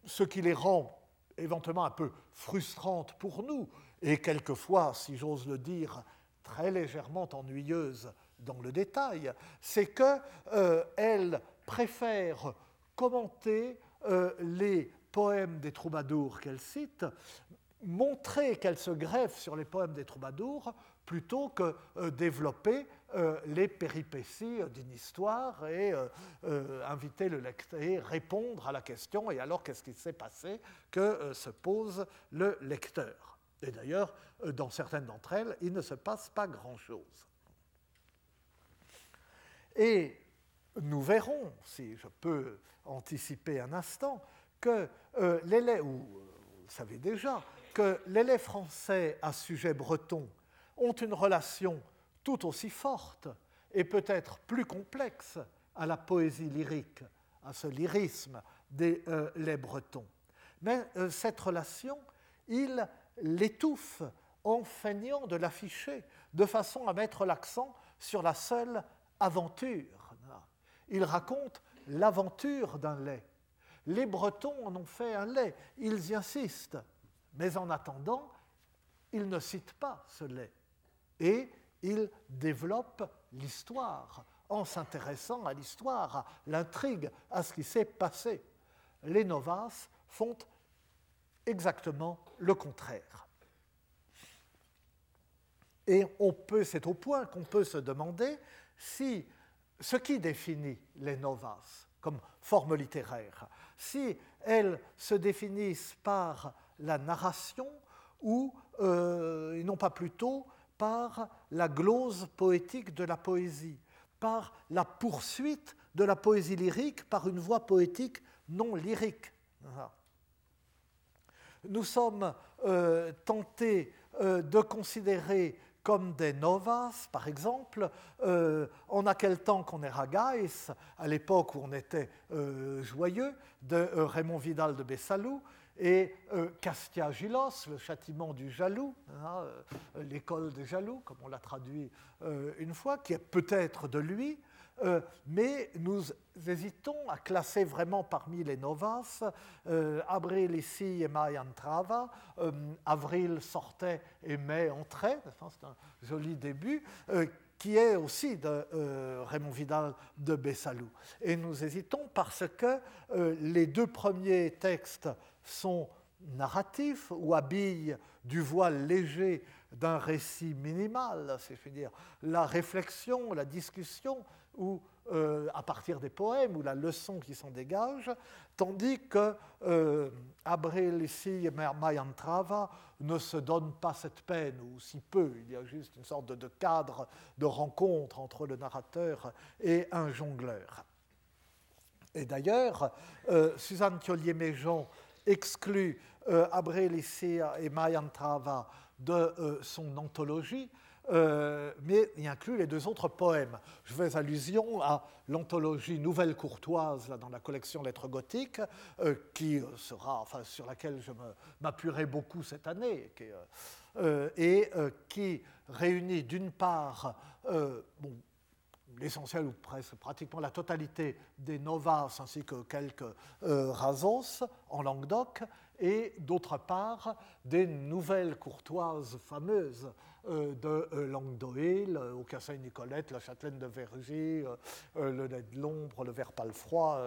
ce qui les rend éventuellement un peu frustrantes pour nous, et quelquefois, si j'ose le dire, très légèrement ennuyeuses dans le détail, c'est qu'elles euh, préfèrent commenter euh, les poèmes des troubadours qu'elle cite, montrer qu'elle se greffe sur les poèmes des troubadours plutôt que euh, développer les péripéties d'une histoire et inviter le lecteur et répondre à la question et alors qu'est-ce qui s'est passé que se pose le lecteur. Et d'ailleurs, dans certaines d'entre elles, il ne se passe pas grand-chose. Et nous verrons, si je peux anticiper un instant, que euh, l'élève, ou vous le savez déjà, que les français à sujet breton ont une relation tout aussi forte et peut-être plus complexe à la poésie lyrique, à ce lyrisme des euh, les bretons. Mais euh, cette relation, il l'étouffe en feignant de l'afficher, de façon à mettre l'accent sur la seule aventure. Il raconte l'aventure d'un lait. Les Bretons en ont fait un lait, ils y insistent, mais en attendant, ils ne citent pas ce lait. Et ils développent l'histoire en s'intéressant à l'histoire, à l'intrigue, à ce qui s'est passé. Les Novas font exactement le contraire. Et on peut, c'est au point qu'on peut se demander si ce qui définit les novas comme forme littéraire, si elles se définissent par la narration ou, euh, non pas plutôt, par la glose poétique de la poésie, par la poursuite de la poésie lyrique par une voix poétique non lyrique. Nous sommes euh, tentés euh, de considérer comme des novas, par exemple. Euh, on a quel temps qu'on est ragais, à l'époque où on était euh, joyeux, de euh, Raymond Vidal de Bessalou, et Castia Gilos, le châtiment du jaloux, hein, l'école des jaloux, comme on l'a traduit une fois, qui est peut-être de lui, euh, mais nous hésitons à classer vraiment parmi les novas euh, Abril ici et mai entrava. Euh, avril sortait et mai entrait, c'est un joli début qui est aussi de Raymond Vidal de Bessalou. Et nous hésitons parce que les deux premiers textes sont narratifs ou habillent du voile léger d'un récit minimal, c'est-à-dire la réflexion, la discussion ou euh, à partir des poèmes ou la leçon qui s'en dégage, tandis que euh, Abril ici et Mayantrava ne se donnent pas cette peine, ou si peu, il y a juste une sorte de, cadre de rencontre entre le narrateur et un jongleur. Et d'ailleurs, euh, Suzanne Thiollier-Méjean exclut euh, Abril ici et Mayantrava de son anthologie, euh, mais il inclut les deux autres poèmes. Je fais allusion à l'anthologie Nouvelle Courtoise là, dans la collection Lettres gothiques, euh, qui sera, enfin, sur laquelle je m'appuierai beaucoup cette année, euh, et qui réunit d'une part l'essentiel ou presque pratiquement la totalité des novas ainsi que quelques rasos en Languedoc, et d'autre part des nouvelles courtoises fameuses euh, de euh, Languedoil, euh, au Cassin-Nicolette, la châtelaine de Vergy, le lait de l'ombre, le ver palefroid,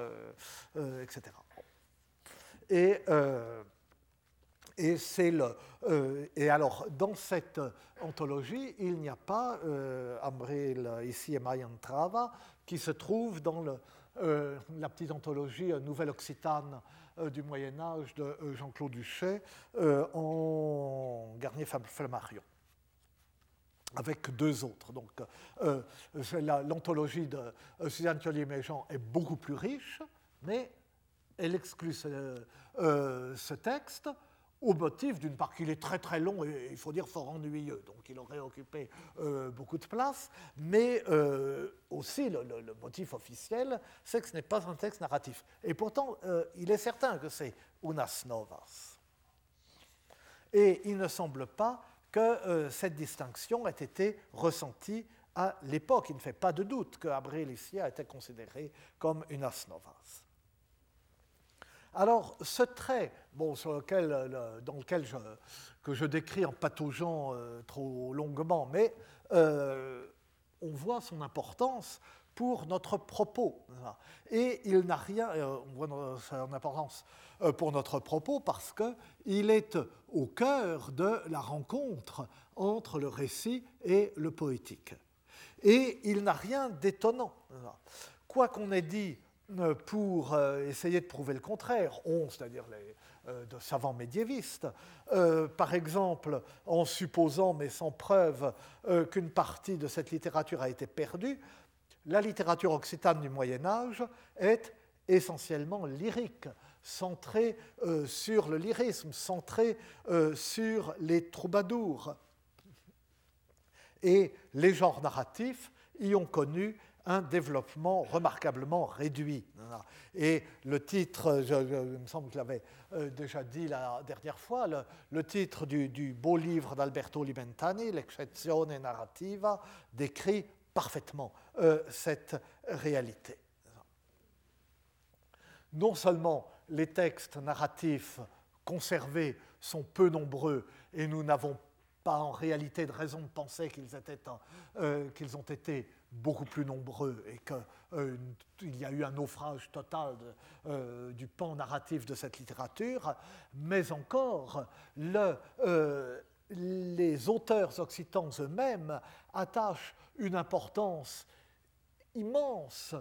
etc. Et, et, le, et alors, dans cette anthologie, il n'y a pas Ambril ici et Mayantrava qui se trouve dans la petite anthologie Nouvelle-Occitane du Moyen Âge de Jean-Claude Duchet en Garnier-Flammarion avec deux autres. Donc, euh, l'anthologie de euh, Suzanne Thiollier-Méjean est beaucoup plus riche, mais elle exclut ce, euh, texte au motif, d'une part, qu'il est très très long et il faut dire fort ennuyeux, donc il aurait occupé beaucoup de place, mais aussi le, le, motif officiel, c'est que ce n'est pas un texte narratif. Et pourtant, il est certain que c'est unas novas. Et il ne semble pas que euh, cette distinction ait été ressentie à l'époque. Il ne fait pas de doute que Abril ici a été considéré comme une asnovas. Alors, ce trait, bon, lequel, dans lequel je, que je décris en pataugeant trop longuement, mais on voit son importance pour notre propos. Et il n'a rien, on voit son importance pour notre propos parce qu'il est au cœur de la rencontre entre le récit et le poétique. Et il n'a rien d'étonnant. Quoi qu'on ait dit euh, pour euh, essayer de prouver le contraire, on, c'est-à-dire les euh, savants médiévistes, par exemple en supposant, mais sans preuve, qu'une partie de cette littérature a été perdue, la littérature occitane du Moyen Âge est essentiellement lyrique, centrée sur le lyrisme, centrée sur les troubadours. Et les genres narratifs y ont connu un développement remarquablement réduit. Et le titre, je, il me semble que je euh, déjà dit la dernière fois, le, titre du, beau livre d'Alberto Limentani, L'Eccezione narrativa, décrit parfaitement euh, cette réalité. Non seulement les textes narratifs conservés sont peu nombreux et nous n'avons pas en réalité de raison de penser qu'ils euh, qu'ils ont été beaucoup plus nombreux et qu'il euh, y a eu un naufrage total du pan narratif de cette littérature, mais encore le, les auteurs occitans eux-mêmes attachent une importance immense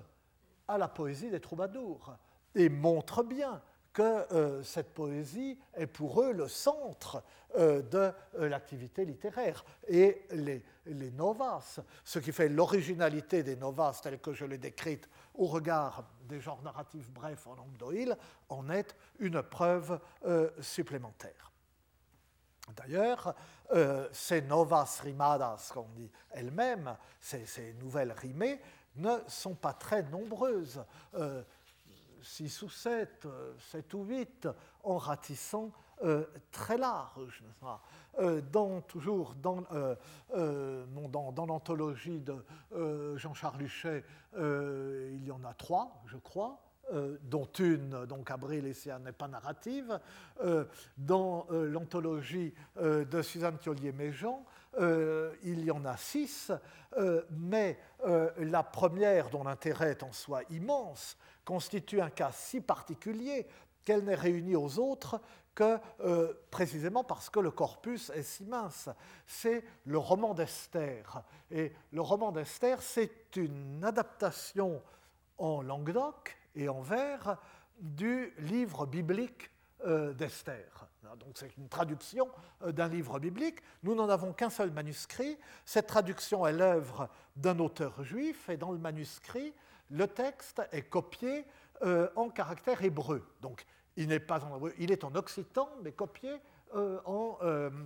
à la poésie des troubadours et montrent bien que euh, cette poésie est pour eux le centre euh, de euh, l'activité littéraire. Et les, novas, ce qui fait l'originalité des novas telles que je l'ai décrites au regard des genres narratifs brefs en langue d'Oïl, en est une preuve supplémentaire. D'ailleurs, ces novas rimadas, qu'on dit elles-mêmes, ces, nouvelles rimées, ne sont pas très nombreuses. 6 ou 7, 7 euh, ou 8, en ratissant euh, très large. Euh, dans, toujours dans, l'anthologie de Jean-Charles Luchet, il y en a trois, je crois. Dont une, donc Abril et n'est pas narrative. dans l'anthologie de Suzanne Thiollier-Méjean, il y en a six, mais la première, dont l'intérêt est en soi immense, constitue un cas si particulier qu'elle n'est réunie aux autres que euh, précisément parce que le corpus est si mince. C'est le roman d'Esther. Et le roman d'Esther, c'est une adaptation en Languedoc et en vers du livre biblique euh, d'Esther. Donc c'est une traduction euh, d'un livre biblique. Nous n'en avons qu'un seul manuscrit. Cette traduction est l'œuvre d'un auteur juif et dans le manuscrit, le texte est copié euh, en caractère hébreu. Donc, il n'est pas en il est en occitan, mais copié en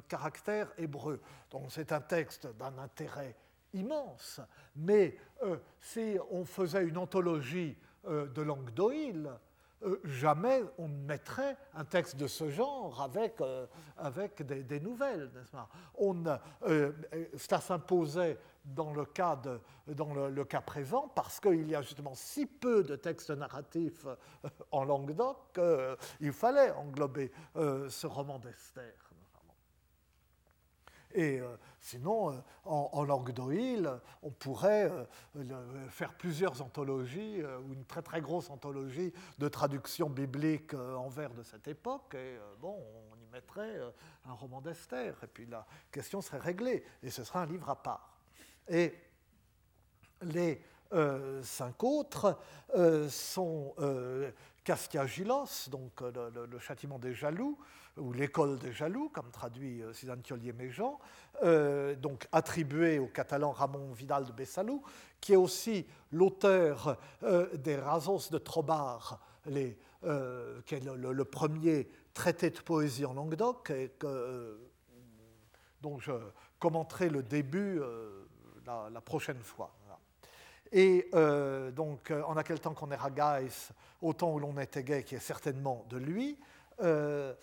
caractère hébreu. Donc, c'est un texte d'un intérêt immense. Mais si on faisait une anthologie de langue d'Oïl, euh, jamais on mettrait un texte de ce genre avec, euh, avec des, nouvelles, n'est-ce pas? On, euh, Cela s'imposait dans, le cas, dans le, cas présent parce qu'il y a justement si peu de textes narratifs en langue d'oc qu'il fallait englober ce roman d'Esther. Et euh, sinon, euh, en, langue d'Oïl, on pourrait euh, faire plusieurs anthologies, ou une très très grosse anthologie de traductions bibliques en vers de cette époque. Et bon, on y mettrait un roman d'Esther, et puis la question serait réglée, et ce sera un livre à part. Et les cinq autres sont Castiagilos, donc le, châtiment des jaloux, ou l'école des jaloux, comme traduit euh, Suzanne Thiollier-Méjean, euh, donc attribué au catalan Ramon Vidal de Bessalou, qui est aussi l'auteur euh, des Razos de Trobar, qui est le, premier traité de poésie en Languedoc, et dont je commenterai le début la, prochaine fois. Et donc, en aquel temps qu'on est Ragais, au temps où l'on était gay, qui est certainement de lui, euh,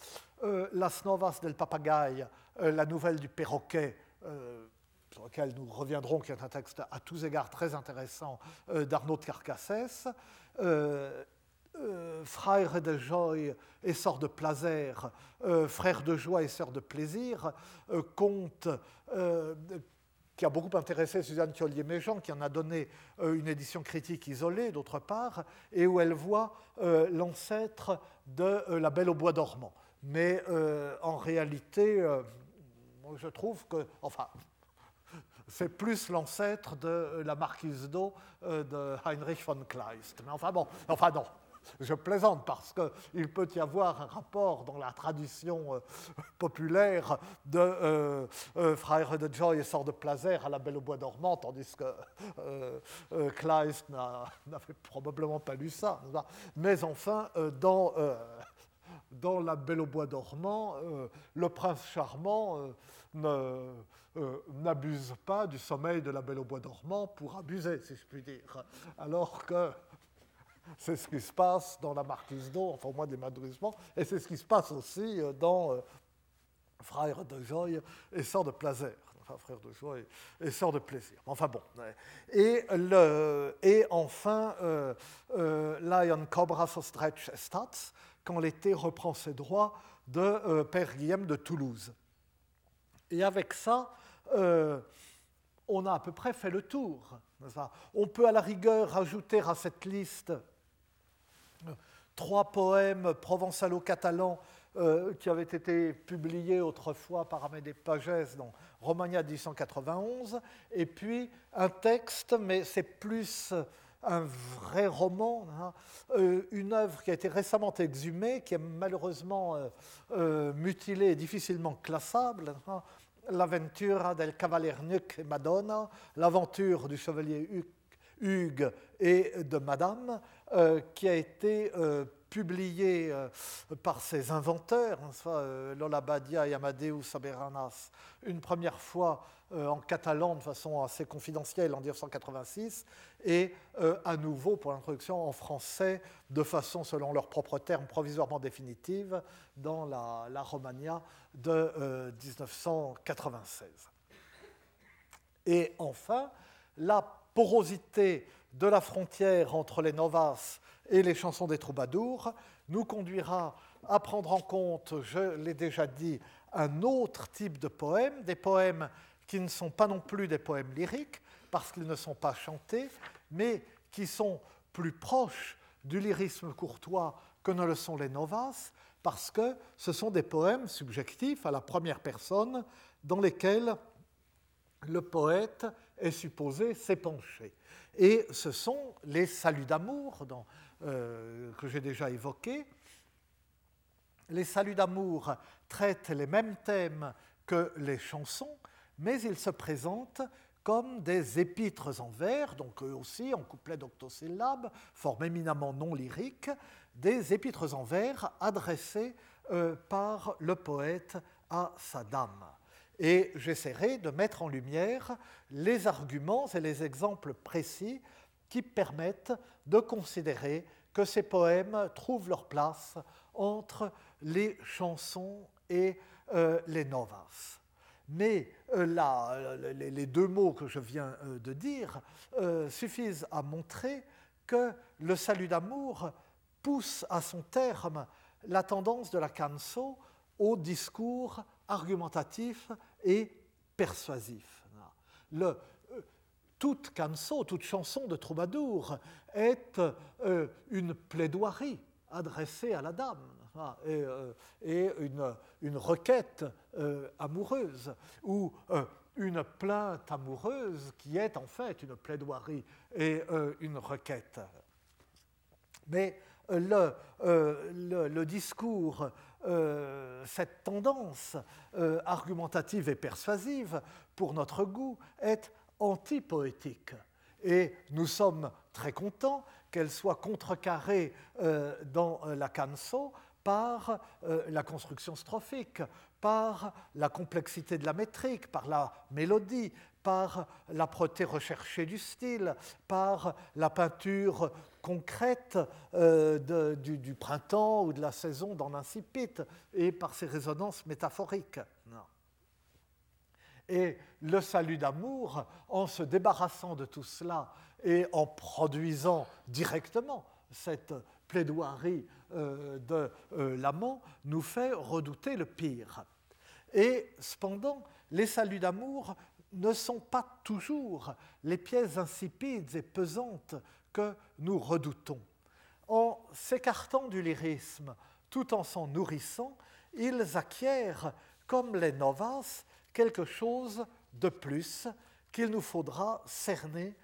Las Novas del Papagaï, euh, la nouvelle du perroquet, euh, sur lequel nous reviendrons, qui est un texte à tous égards très intéressant d'Arnaud de Carcassès, euh, frère de joie et sort de plaisir, euh, frère de joie et sœur de plaisir, euh, conte qui a beaucoup intéressé Suzanne Thiollier-Méjean, qui en a donné une édition critique isolée, d'autre part, et où elle voit l'ancêtre de La Belle au bois dormant. Mais en réalité, je trouve que, enfin, [LAUGHS] c'est plus l'ancêtre de la marquise d'eau de Heinrich von Kleist. Mais enfin bon, enfin non, je plaisante parce qu'il peut y avoir un rapport dans la tradition euh, populaire de euh, euh, Frère de Joy Sort de Plazer à la Belle au Bois dormant, tandis que Kleist n'avait probablement pas lu ça. Mais enfin, dans, dans la Belle au Bois dormant, le prince charmant n'abuse pas du sommeil de la Belle au Bois dormant pour abuser, si je puis dire. Alors que c'est ce qui se passe dans la Marquise d'eau, enfin au moins des madourissements, et c'est ce qui se passe aussi euh, dans euh, Frère de joie et Sort de plaisir. Enfin, frère de joie et, sort de plaisir. Enfin bon. Et, le, et enfin, euh, Lion Cobra Stretch Stats, quand l'été reprend ses droits de Père Guillaume de Toulouse. Et avec ça, on a à peu près fait le tour. On peut à la rigueur ajouter à cette liste trois poèmes provençalo-catalans euh, qui avaient été publiés autrefois par Amédée Pagès dans Romagna 1891, et puis un texte, mais c'est plus un vrai roman, hein, euh, une œuvre qui a été récemment exhumée, qui est malheureusement euh, mutilée et difficilement classable, hein, L'aventura del Cavalier Nuc et Madonna, l'aventure du chevalier Hugues et de Madame, euh, qui a été euh, publié euh, par ses inventeurs, hein, Lola Badia et Amadeus Saberanas, une première fois en catalan de façon assez confidentielle en 1986, et à nouveau pour l'introduction en français de façon, selon leurs propres termes, provisoirement définitive dans la, la Romagna de 1996. Et enfin, la porosité de la frontière entre les novas et les chansons des troubadours nous conduira à prendre en compte, je l'ai déjà dit, un autre type de poèmes, des poèmes qui ne sont pas non plus des poèmes lyriques, parce qu'ils ne sont pas chantés, mais qui sont plus proches du lyrisme courtois que ne le sont les novas, parce que ce sont des poèmes subjectifs à la première personne dans lesquels le poète est supposé s'épancher. Et ce sont les saluts d'amour euh, que j'ai déjà évoqués. Les saluts d'amour traitent les mêmes thèmes que les chansons, mais ils se présentent comme des épîtres en vers, donc eux aussi en couplet d'octosyllabes, forme éminemment non lyrique, des épîtres en vers adressés euh, par le poète à sa dame et j'essaierai de mettre en lumière les arguments et les exemples précis qui permettent de considérer que ces poèmes trouvent leur place entre les chansons et euh, les novas. Mais euh, les, deux mots que je viens euh, de dire suffisent à montrer que le salut d'amour pousse à son terme la tendance de la canso au discours argumentatif et persuasif. Le, euh, toute canso, toute chanson de troubadour est euh, une plaidoirie adressée à la dame et, euh, une, une, requête amoureuse ou une plainte amoureuse qui est en fait une plaidoirie et une requête. Mais le discours euh, cette tendance euh, argumentative et persuasive, pour notre goût, est antipoétique. Et nous sommes très contents qu'elle soit contrecarrée euh, dans la canso par la construction strophique, par la complexité de la métrique, par la mélodie, par l'âpreté recherchée du style, par la peinture concrète euh, du, printemps ou de la saison dans l'incipit, et par ses résonances métaphoriques. Et le salut d'amour, en se débarrassant de tout cela et en produisant directement cette plaidoirie de l'amant nous fait redouter le pire. Et cependant, les saluts d'amour ne sont pas toujours les pièces insipides et pesantes que nous redoutons. En s'écartant du lyrisme tout en s'en nourrissant, ils acquièrent, comme les novaces, quelque chose de plus qu'il nous faudra cerner,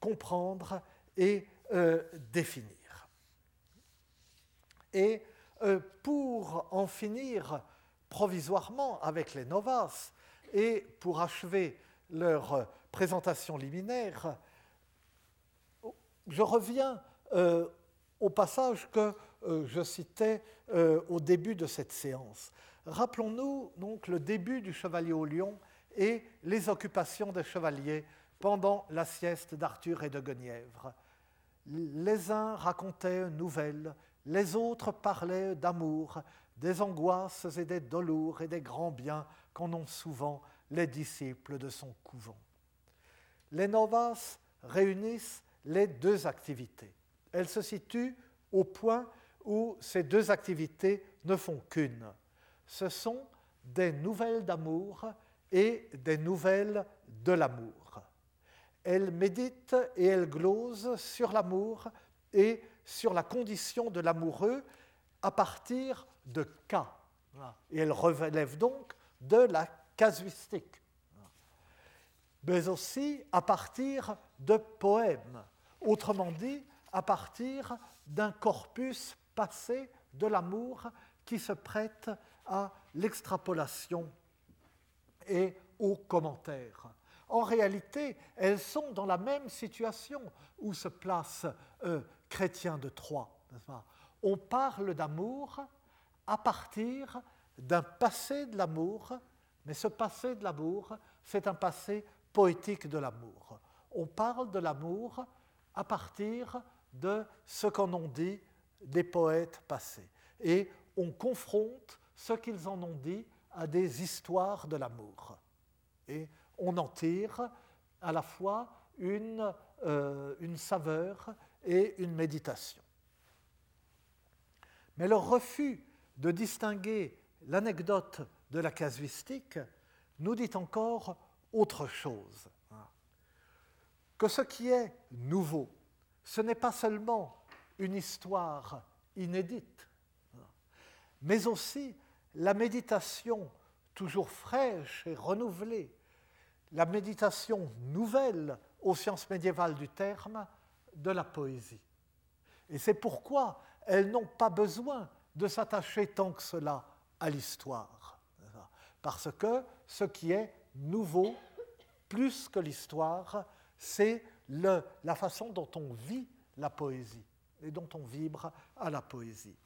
comprendre et euh, définir. Et euh, pour en finir provisoirement avec les novaces et pour achever leur présentation liminaire, je reviens euh, au passage que euh, je citais euh, au début de cette séance. Rappelons-nous donc le début du Chevalier au Lion et les occupations des chevaliers pendant la sieste d'Arthur et de Guenièvre. Les uns racontaient une nouvelle, les autres parlaient d'amour, des angoisses et des dolours et des grands biens qu'en ont souvent les disciples de son couvent. Les novaces réunissent les deux activités. Elles se situent au point où ces deux activités ne font qu'une. Ce sont des nouvelles d'amour et des nouvelles de l'amour. Elles méditent et elles glosent sur l'amour et sur la condition de l'amoureux à partir de cas. Et elles relèvent donc de la casuistique, mais aussi à partir de poèmes, autrement dit, à partir d'un corpus passé de l'amour qui se prête à l'extrapolation et aux commentaires. En réalité, elles sont dans la même situation où se place euh, Chrétien de Troyes. On parle d'amour à partir d'un passé de l'amour, mais ce passé de l'amour, c'est un passé poétique de l'amour. On parle de l'amour à partir de ce qu'en ont dit des poètes passés. Et on confronte ce qu'ils en ont dit à des histoires de l'amour. Et on en tire à la fois une, euh, une saveur et une méditation. Mais le refus de distinguer l'anecdote de la casuistique nous dit encore autre chose. Que ce qui est nouveau, ce n'est pas seulement une histoire inédite, mais aussi la méditation toujours fraîche et renouvelée, la méditation nouvelle aux sciences médiévales du terme de la poésie. Et c'est pourquoi elles n'ont pas besoin de s'attacher tant que cela à l'histoire. Parce que ce qui est nouveau, plus que l'histoire, c'est la façon dont on vit la poésie et dont on vibre à la poésie.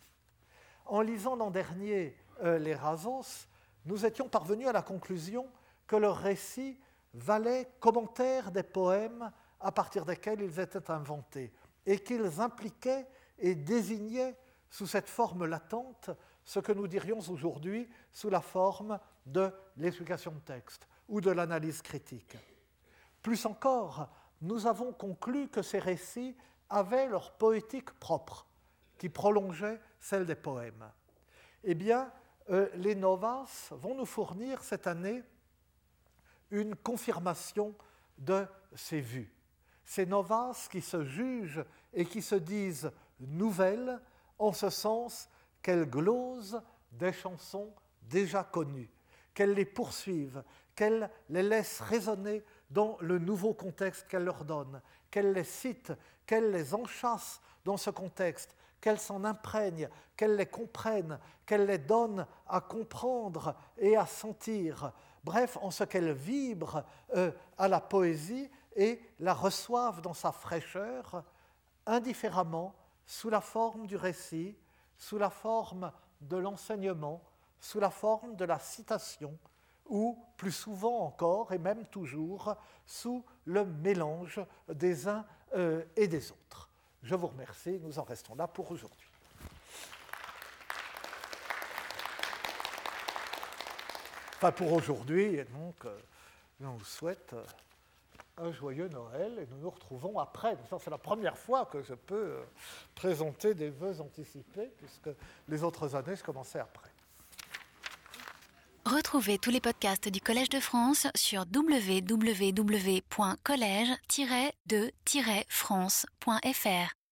En lisant l'an dernier euh, les Razos, nous étions parvenus à la conclusion que leur récit valait commentaire des poèmes à partir desquels ils étaient inventés et qu'ils impliquaient et désignaient sous cette forme latente ce que nous dirions aujourd'hui sous la forme de l'explication de texte ou de l'analyse critique. Plus encore, nous avons conclu que ces récits avaient leur poétique propre, qui prolongeait celle des poèmes. Eh bien, euh, les novas vont nous fournir cette année une confirmation de ces vues. Ces novas qui se jugent et qui se disent nouvelles en ce sens qu'elles glosent des chansons déjà connues, qu'elles les poursuivent, qu'elles les laissent résonner dans le nouveau contexte qu'elles leur donnent, qu'elles les citent, qu'elles les enchâssent dans ce contexte, qu'elles s'en imprègnent, qu'elles les comprennent, qu'elles les donnent à comprendre et à sentir, bref, en ce qu'elles vibrent euh, à la poésie et la reçoivent dans sa fraîcheur, indifféremment, sous la forme du récit, sous la forme de l'enseignement, sous la forme de la citation, ou plus souvent encore, et même toujours, sous le mélange des uns euh, et des autres. Je vous remercie, nous en restons là pour aujourd'hui. Enfin, pour aujourd'hui, et donc, euh, on vous souhaite euh, un joyeux Noël et nous nous retrouvons après. C'est la première fois que je peux euh, présenter des vœux anticipés puisque les autres années, je commençais après. Retrouvez tous les podcasts du Collège de France sur www.collège-de-france.fr.